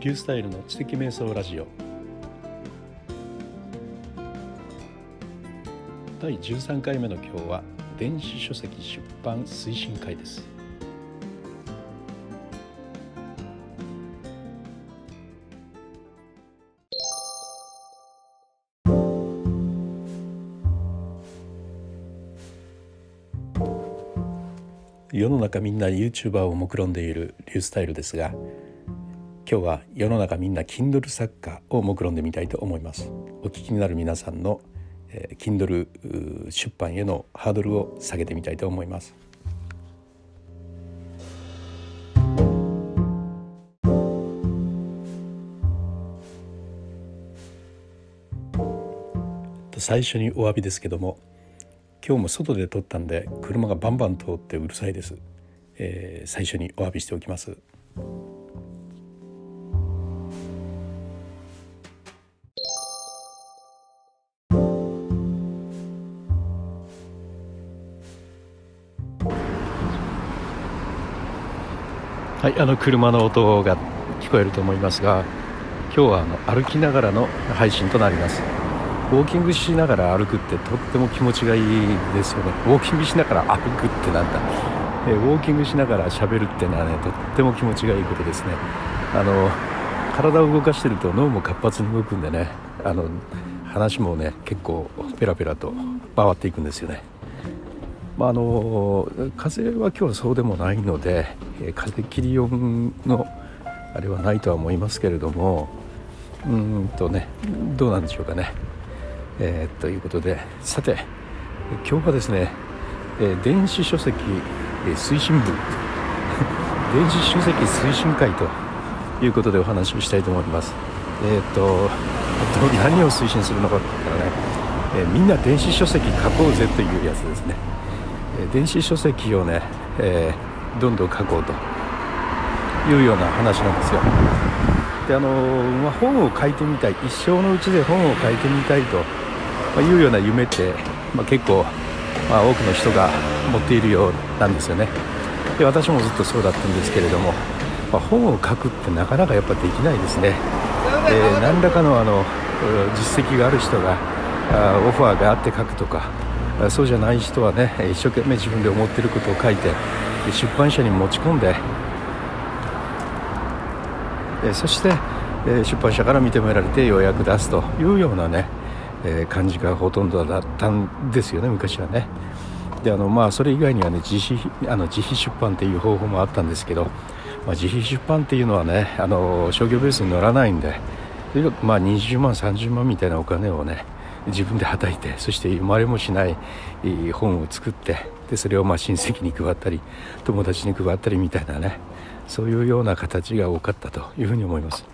ピュースタイルの知的瞑想ラジオ。第13回目の今日は電子書籍出版推進会です。世の中みんな YouTuber を目論んでいるリュースタイルですが今日は世の中みんな Kindle 作家を目論んでみたいと思います。お聞きになる皆さんの、えー、Kindle 出版へのハードルを下げてみたいと思います。最初にお詫びですけども今日も外で撮ったんで車がバンバン通ってうるさいです、えー、最初にお詫びしておきます。はい、あの車の音が聞こえると思いますが今日はあの歩きながらの配信となります。ウォーキングしながら歩くってとっても気持ちがいいですよね。ウォーキングしながら歩くってなんだ、えウォーキングしながら喋るってのはねとっても気持ちがいいことですね。あの体を動かしてると脳も活発に動くんでねあの話もね結構ペラペラと回っていくんですよね。まあ、あの風は今日はそうでもないので風切り音のあれはないとは思いますけれどもうんとねどうなんでしょうかね。えー、ということでさて今日はですね、え、電子書籍、え、推進部 電子書籍推進会ということでお話をしたいと思います。えっ、ー、と何を推進するのかって言ったらね、えみんな電子書籍書こうぜというやつですね、え電子書籍をね、えどんどん書こうと。いうような話なんですよ。であのまあ、本を書いてみたい。一生のうちで本を書いてみたいと。いうような夢って、まあ、結構、まあ、多くの人が持っているようなんですよね。で私もずっとそうだったんですけれども、まあ、本を書くってなかなかやっぱできないですね。で何らかのあの実績がある人があオファーがあって書くとかそうじゃない人はね一生懸命自分で思ってることを書いて出版社に持ち込んで。えそしてえ出版社から認められてようやく出すというようなねえ、感じがほとんどだったんですよね昔はね。であのまあそれ以外にはね自費あの自費出版っていう方法もあったんですけど、まあ、自費出版っていうのはねあの商業ベースに乗らないんでまあ20万30万みたいなお金をね自分ではたいてそして生まれもしない本を作ってでそれをまあ親戚に配ったり友達に配ったりみたいなねそういうような形が多かったというふうに思います。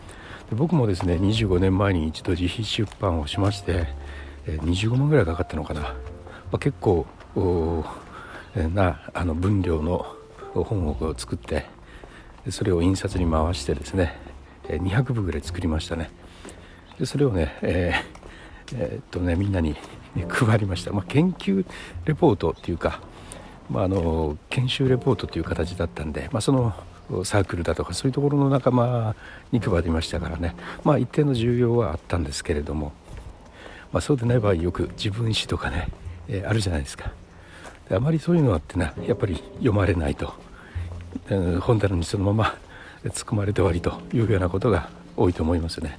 で僕もですね25年前に一度自費出版をしまして、25万ぐらいかかったのかな、まあ、結構なあの分量の本を作ってそれを印刷に回してですね200部ぐらい作りましたねでそれをね,、えーえー、っとねみんなに配りました、まあ、研究レポートっていうか、まあ、あの研修レポートという形だったんで、まあ、そのサークルだとかそういうところの仲間に配りましたからね。まあ一定の重要はあったんですけれども、まあ、そうでない場合よく自分史とかね、えー、あるじゃないですか。であまりそういうのはってなやっぱり読まれないと、えー、本棚にそのまま突っ込まれて終わりというようなことが多いと思いますね、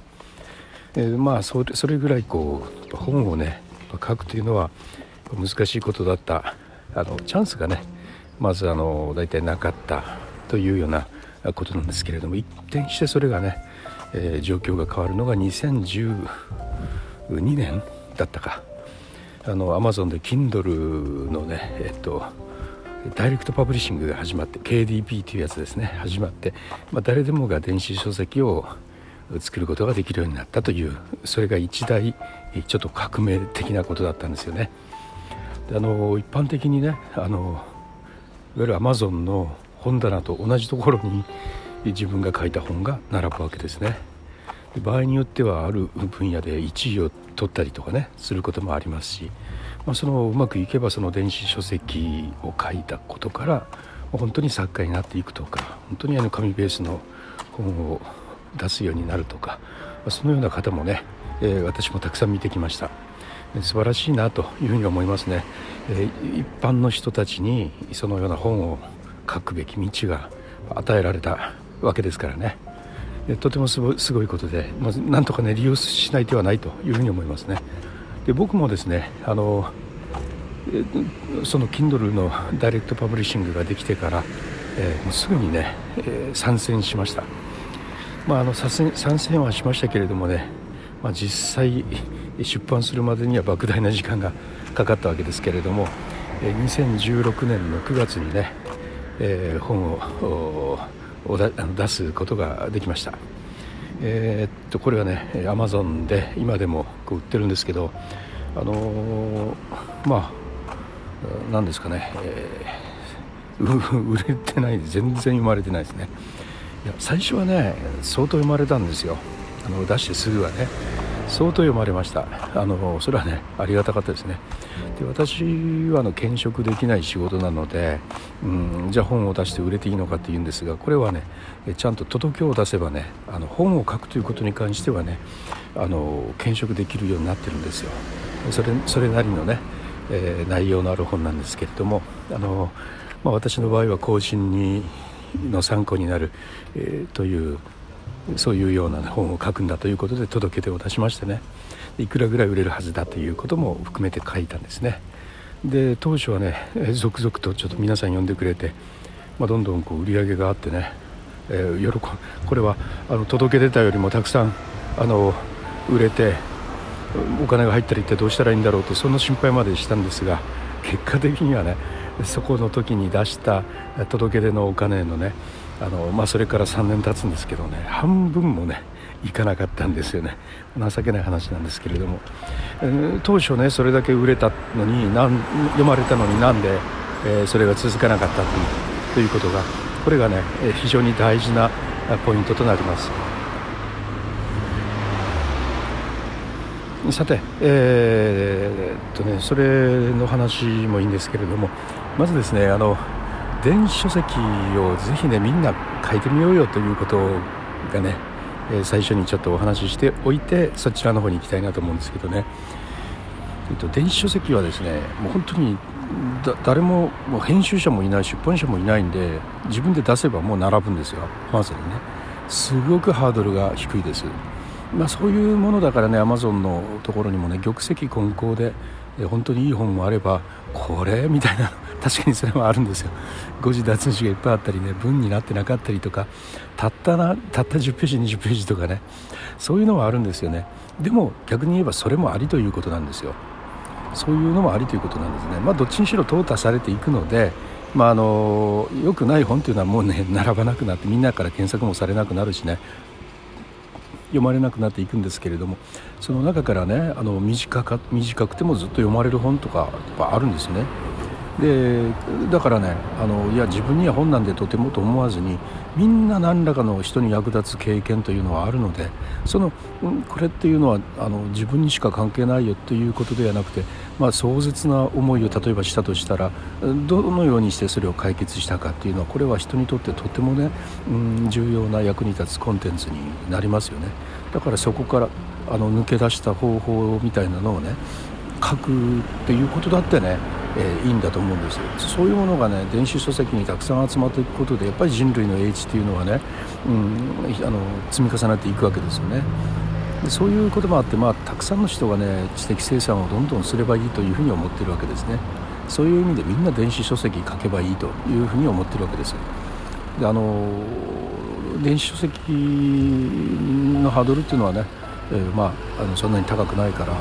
えー、まあそれそれぐらいこう本をね書くというのは難しいことだったあのチャンスがねまずあの大体なかったというようなことなんですけれども一転してそれがね、えー、状況が変わるのが2012年だったか。あのアマゾンで Kindle のねえっとダイレクトパブリッシングが始まって KDP というやつですね始まって、まあ、誰でもが電子書籍を作ることができるようになったというそれが一大ちょっと革命的なことだったんですよね。であの一般的にねあのいわゆるアマゾンの本棚と同じところに自分が書いた本が並ぶわけですね。場合によってはある分野で1位を取ったりとかねすることもありますし、まあ、そのうまくいけばその電子書籍を書いたことから本当に作家になっていくとか本当にあの紙ベースの本を出すようになるとかそのような方もね、えー、私もたくさん見てきました。素晴らしいなというふうに思いますね、えー、一般の人たちにそのような本を書くべき道が与えられたわけですからね。とてもすごいことで、まずなんとかね利用しない手はないというふうに思いますね。で僕もですねあのその Kindle のダイレクトパブリッシングができてから、えー、もうすぐにね、えー、参戦しました、まあ、あの参戦はしましたけれどもね、まあ、実際 出版するまでには莫大な時間がかかったわけですけれども、2016年の9月にね、えー、本を出すことができました、えー、っとこれはねアマゾンで今でも売ってるんですけどあのー、まあ何ですかね、えー、売れてない全然生まれてないですね。いや最初はね相当生まれたんですよ。あの出してすぐはね。相当読まれました。あのそれはねありがたかったですね。で私はあの兼職できない仕事なので、うん、じゃあ本を出して売れていいのかっていうんですがこれはねちゃんと届けを出せばねあの本を書くということに関してはねあの兼職できるようになってるんですよ。それそれなりのね、えー、内容のある本なんですけれどもあの、まあ、私の場合は更新にの参考になる、えー、というそういうような、本を書くんだということで届け出を出しましてね。いくらぐらい売れるはずだということも含めて書いたんですね。で当初はね続々とちょっと皆さん呼んでくれて、まあ、どんどんこう売り上げがあってね、えー、喜これはあの届け出たよりもたくさんあの売れてお金が入ったら一体どうしたらいいんだろうとその心配までしたんですが結果的にはねそこの時に出した届け出のお金のねあの、まあ、それから3年経つんですけどね半分もねいかなかったんですよね。情けない話なんですけれども、えー、当初ねそれだけ売れたのになん読まれたのになんで、えー、それが続かなかったというということがこれがね非常に大事なポイントとなります。さて、えー、っとね、それの話もいいんですけれどもまずですねあの電子書籍をぜひねみんな書いてみようよということがね、えー、最初にちょっとお話ししておいてそちらの方に行きたいなと思うんですけどね、えっと、電子書籍はですねもう本当に誰ももう編集者もいない出版社もいないんで自分で出せばもう並ぶんですよまずにね。すごくハードルが低いです。まあ、そういうものだからねアマゾンのところにもね玉石混交で本当にいい本もあればこれみたいな確かにそれはあるんですよ。誤字脱字がいっぱいあったりね文になってなかったりとかたったなたった10ページ20ページとかねそういうのはあるんですよね。でも逆に言えばそれもありということなんですよ。そういうのもありということなんですね。まあどっちにしろ淘汰されていくのでまあ、あのよくない本というのはもうね 並ばなくなってみんなから検索もされなくなるしね読まれなくなっていくんですけれどもその中からねあの短か短くてもずっと読まれる本とかやっぱあるんですね。でだからねあのいや自分には本なんでとてもと思わずにみんな何らかの人に役立つ経験というのはあるのでそのこれっていうのはあの自分にしか関係ないよということではなくて、まあ、壮絶な思いを例えばしたとしたらどのようにしてそれを解決したかっていうのはこれは人にとってとてもね、うん、重要な役に立つコンテンツになりますよね。だからそこからあの抜け出した方法みたいなのをね書くっていうことだってねえー、いいんだと思うんですそういうものがね電子書籍にたくさん集まっていくことでやっぱり人類の英知っていうのはね、うん、あの積み重ねていくわけですよね。でそういうこともあって、まあ、たくさんの人がね知的生産をどんどんすればいいというふうに思ってるわけですね。そういう意味でみんな電子書籍書けばいいというふうに思ってるわけです。であの電子書籍のハードルっていうのはね、えー、まあ、あのそんなに高くないから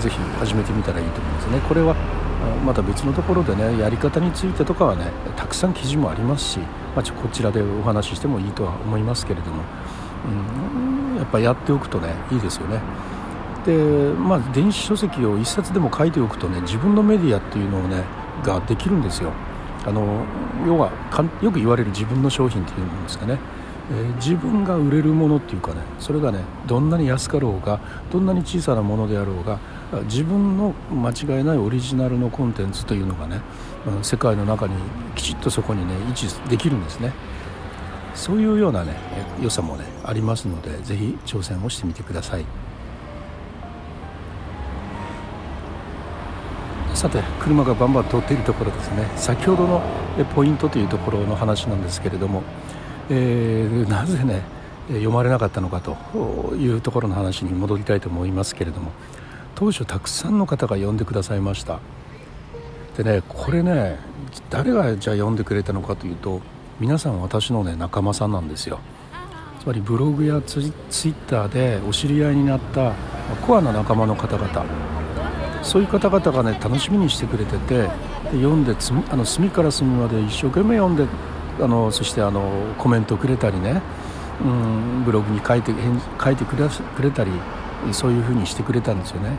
ぜひ始めてみたらいいと思いますね。これはまた別のところでねやり方についてとかはねたくさん記事もありますし、まあ、こちらでお話ししてもいいとは思いますけれども、うん、やっぱやっておくとねいいですよね。でまあ電子書籍を1冊でも書いておくとね自分のメディアっていうのをねができるんですよ。あの要はよく言われる自分の商品っていうんですかねえー、自分が売れるものっていうかねそれがねどんなに安かろうがどんなに小さなものであろうが自分の間違いないオリジナルのコンテンツというのがね世界の中にきちっとそこにね位置できるんですね。そういうようなね良さもねありますので是非挑戦をしてみてください。さて車がバンバン通っているところですね。先ほどのポイントというところの話なんですけれども、えー、なぜね読まれなかったのかというところの話に戻りたいと思いますけれども当初たくさんの方が読んでくださいました。でねこれね誰がじゃあ読んでくれたのかというと皆さん私のね仲間さんなんですよ。つまりブログやツイッターでお知り合いになったコアな仲間の方々。そういう方々がね楽しみにしてくれててで読んでつあの隅から隅まで一生懸命読んであのそしてあのコメントくれたりねうんブログに書いて書いてくれたりそういうふうにしてくれたんですよね。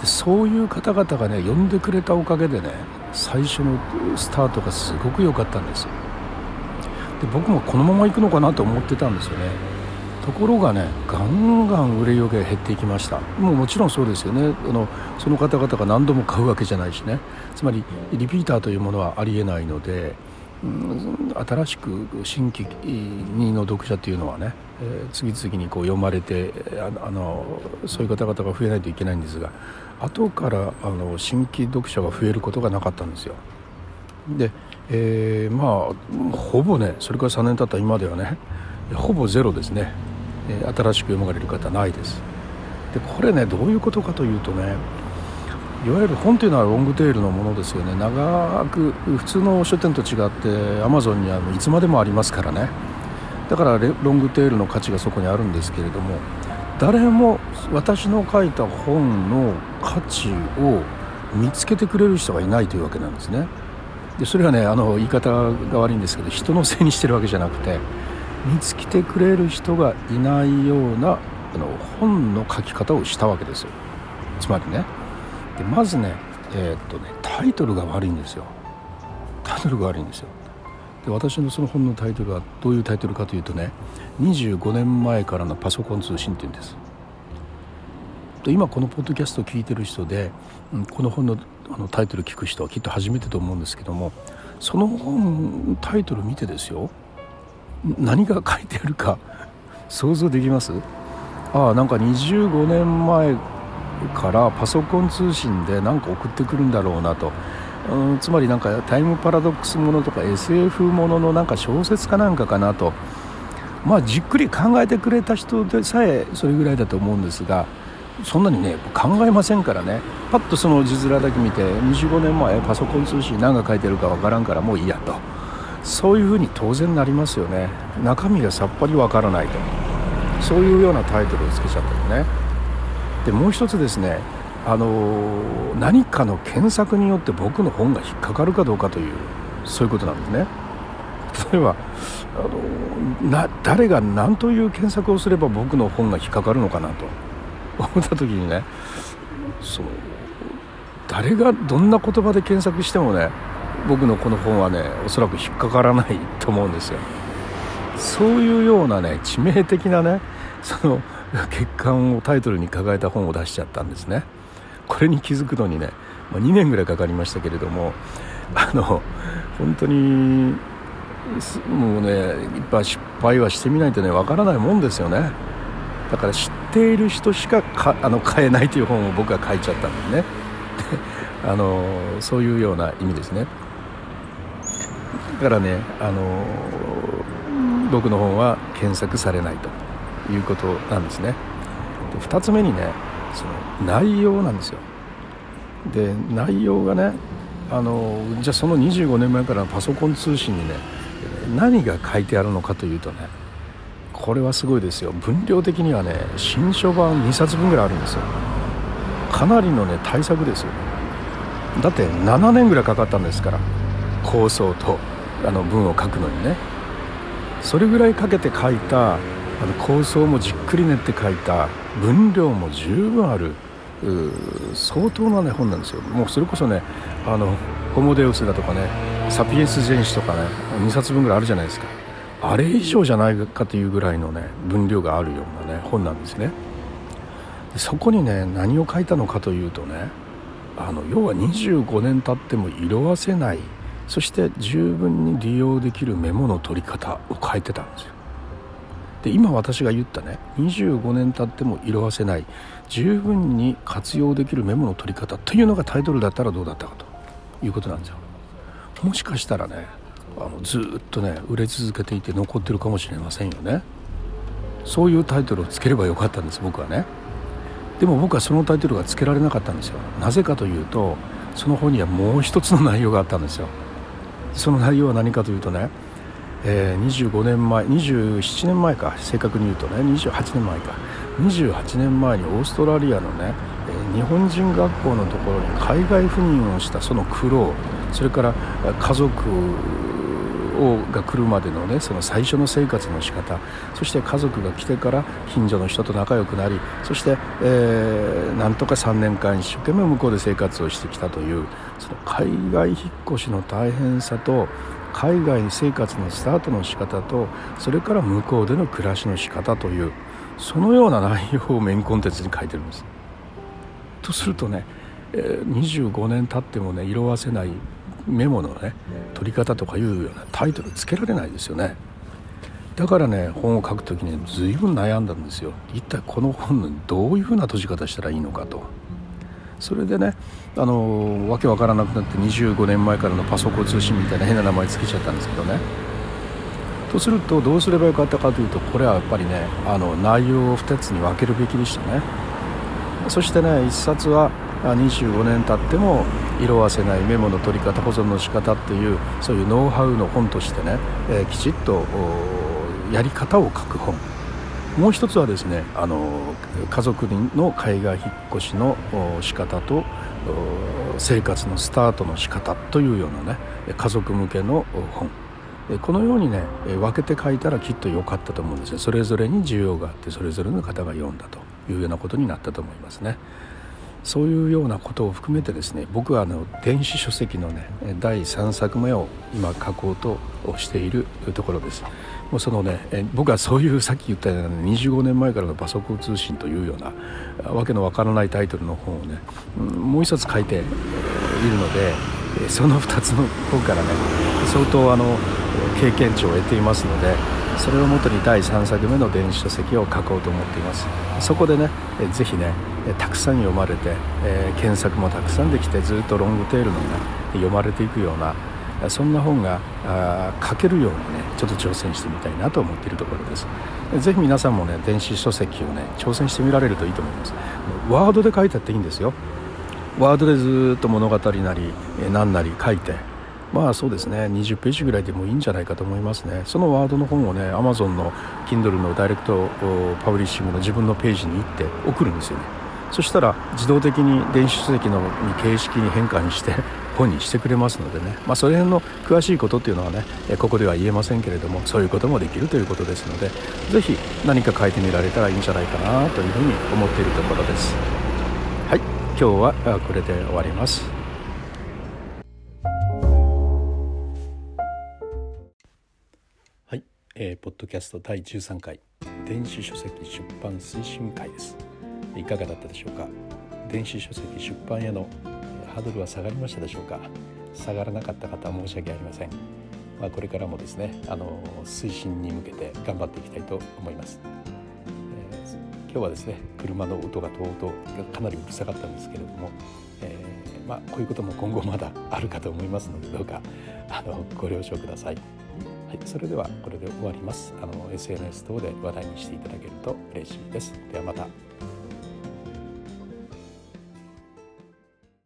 でそういう方々がね読んでくれたおかげでね最初のスタートがすごく良かったんですで僕もこのまま行くのかなと思ってたんですよね。ところがねガンガン売れ行きが減っていきました。もうもちろんそうですよね。あのその方々が何度も買うわけじゃないしね。つまりリピーターというものはありえないので、うん、新しく新規の読者というのはね、えー、次々にこう読まれてあのそういう方々が増えないといけないんですが後からあの新規読者が増えることがなかったんですよ。で、えー、まあほぼねそれから3年経った今ではねほぼゼロですね。え新しく読まれる方ないです。でこれねどういうことかというとねいわゆる本というのはロングテールのものですよね。長く普通の書店と違ってアマゾンにはいつまでもありますからね。だからロングテールの価値がそこにあるんですけれども誰も私の書いた本の価値を見つけてくれる人がいないというわけなんですね。でそれはねあの言い方が悪いんですけど人のせいにしてるわけじゃなくて見つけてくれる人がいないようなあの本の書き方をしたわけですよ。つまりねでまずねえー、っとねタイトルが悪いんですよ。タイトルが悪いんですよ。で私のその本のタイトルはどういうタイトルかというとね25年前からのパソコン通信っていうんです。で今このポッドキャストを聞いてる人で、うん、この本のあのタイトル聞く人はきっと初めてと思うんですけどもその本タイトル見てですよ。何が書いてあるか想像できます？ああなんか25年前からパソコン通信で何か送ってくるんだろうなと。うんつまりなんかタイムパラドックスものとか SF もののなんか小説かなんかかなと。まあじっくり考えてくれた人でさえそれぐらいだと思うんですがそんなにね考えませんからね。パッとその字面だけ見て25年前パソコン通信何が書いてるかわからんからもういいやと。そういうふうに当然なりますよね。中身がさっぱりわからないと。そういうようなタイトルをつけちゃったよね。でもう一つですね。あの何かの検索によって僕の本が引っかかるかどうかというそういうことなんですね。例えばあのな誰が何という検索をすれば僕の本が引っかかるのかなと。思った時にねその誰がどんな言葉で検索してもね僕のこの本はねおそらく引っかからないと思うんですよ。そういうようなね致命的なねその欠陥をタイトルに抱えた本を出しちゃったんですね。これに気づくのにね、ま2年ぐらいかかりましたけれどもあの本当にもうねいっぱい失敗はしてみないとねわからないもんですよね。だから知っている人しかかあの買えないという本を僕は書いちゃったんでね。あのそういうような意味ですね。だからね、あの僕の本は検索されないということなんですね。2つ目にねその内容なんですよ。で内容がねあのじゃあその25年前からのパソコン通信にね何が書いてあるのかというとねこれはすごいですよ。分量的にはね新書版2冊分ぐらいあるんですよ。かなりのね対策ですよ。だって7年ぐらいかかったんですから構想とあの文を書くのにね。それぐらいかけて書いたあの構想もじっくり練って書いた分量も十分ある相当な、ね、本なんですよ。もうそれこそねあのホモデウスだとかねサピエンス全史とかね2冊分ぐらいあるじゃないですか。あれ以上じゃないかというぐらいのね分量があるようなね本なんですね。そこにね何を書いたのかというとねあの要は25年経っても色あせないそして十分に利用できるメモの取り方を変えてたんですよ。で今私が言ったね25年経っても色あせない十分に活用できるメモの取り方というのがタイトルだったらどうだったかということなんですよ。もしかしたらねあのずっとね売れ続けていて残ってるかもしれませんよね。そういうタイトルをつければよかったんです僕はね。でも僕はそのタイトルがつけられなかったんですよ。なぜかというとその本にはもう一つの内容があったんですよ。その内容は何かというとね、えー、25年前27年前か。正確に言うとね28年前か。28年前にオーストラリアのね、えー、日本人学校のところに海外赴任をしたその苦労それから家族をが来るまでのねその最初の生活の仕方そして家族が来てから近所の人と仲良くなりそして、えー、なんとか3年間一生懸命向こうで生活をしてきたというその海外引っ越しの大変さと海外生活のスタートの仕方とそれから向こうでの暮らしの仕方というそのような内容をメインコンテンツに書いてるんです。とするとね25年経ってもね色あせないメモのね取り方とかいうようなタイトルつけられないですよね。だからね本を書く時に随分悩んだんですよ。一体この本のどういうふうな閉じ方したらいいのかと。それでねあのわけわからなくなって25年前からのパソコン通信みたいな変な名前つけちゃったんですけどね。とするとどうすればよかったかというとこれはやっぱりねあの内容を2つに分けるべきでしたね。そしてね1冊は25年経っても色あせないメモの取り方保存の仕方っていうそういうノウハウの本としてね、えー、きちっとやり方を書く本。もう一つはですねあの家族の海外引っ越しの仕方と生活のスタートの仕方というようなね家族向けの本。このようにね分けて書いたらきっと良かったと思うんですよ。それぞれに需要があってそれぞれの方が読んだというようなことになったと思いますね。そういうようなことを含めてですね僕はあの電子書籍のね第3作目を今書こうとしているところです。もうそのね僕はそういうさっき言ったような、25年前からのパソコン通信というようなわけのわからないタイトルの本をねもう一冊書いているのでその2つの方からね相当あの経験値を得ていますのでそれをもとに第3作目の電子書籍を書こうと思っています。そこでねぜひねたくさん読まれて、え、検索もたくさんできてずっとロングテールのね読まれていくようなそんな本が書けるようにねちょっと挑戦してみたいなと思っているところです。ぜひ皆さんもね電子書籍をね挑戦してみられるといいと思います。ワードで書いてあっていいんですよ。ワードでずっと物語なり何なり書いて。まあそうですね。20ページぐらいでもいいんじゃないかと思いますね。そのワードの本をね Amazon の Kindle のダイレクトパブリッシングの自分のページに行って送るんですよね。そしたら自動的に電子書籍の形式に変換して本にしてくれますのでね、まあ、その辺の詳しいことっていうのはねここでは言えませんけれどもそういうこともできるということですので是非何か書いてみられたらいいんじゃないかなというふうに思っているところです。はい。今日はこれで終わります。はい、えー、ポッドキャスト第13回。電子書籍出版推進会です。いかがだったでしょうか？電子書籍出版へのハードルは下がりましたでしょうか？下がらなかった方は申し訳ありません、まあ、これからもですねあの推進に向けて頑張っていきたいと思います、えー、今日はですね車の音がとうとうかなりうるさかったんですけれども、えー、まあ、こういうことも今後まだあるかと思いますのでどうかあのご了承くださいはい、それではこれで終わります。あの SNS 等で話題にしていただけると嬉しいです。ではまた。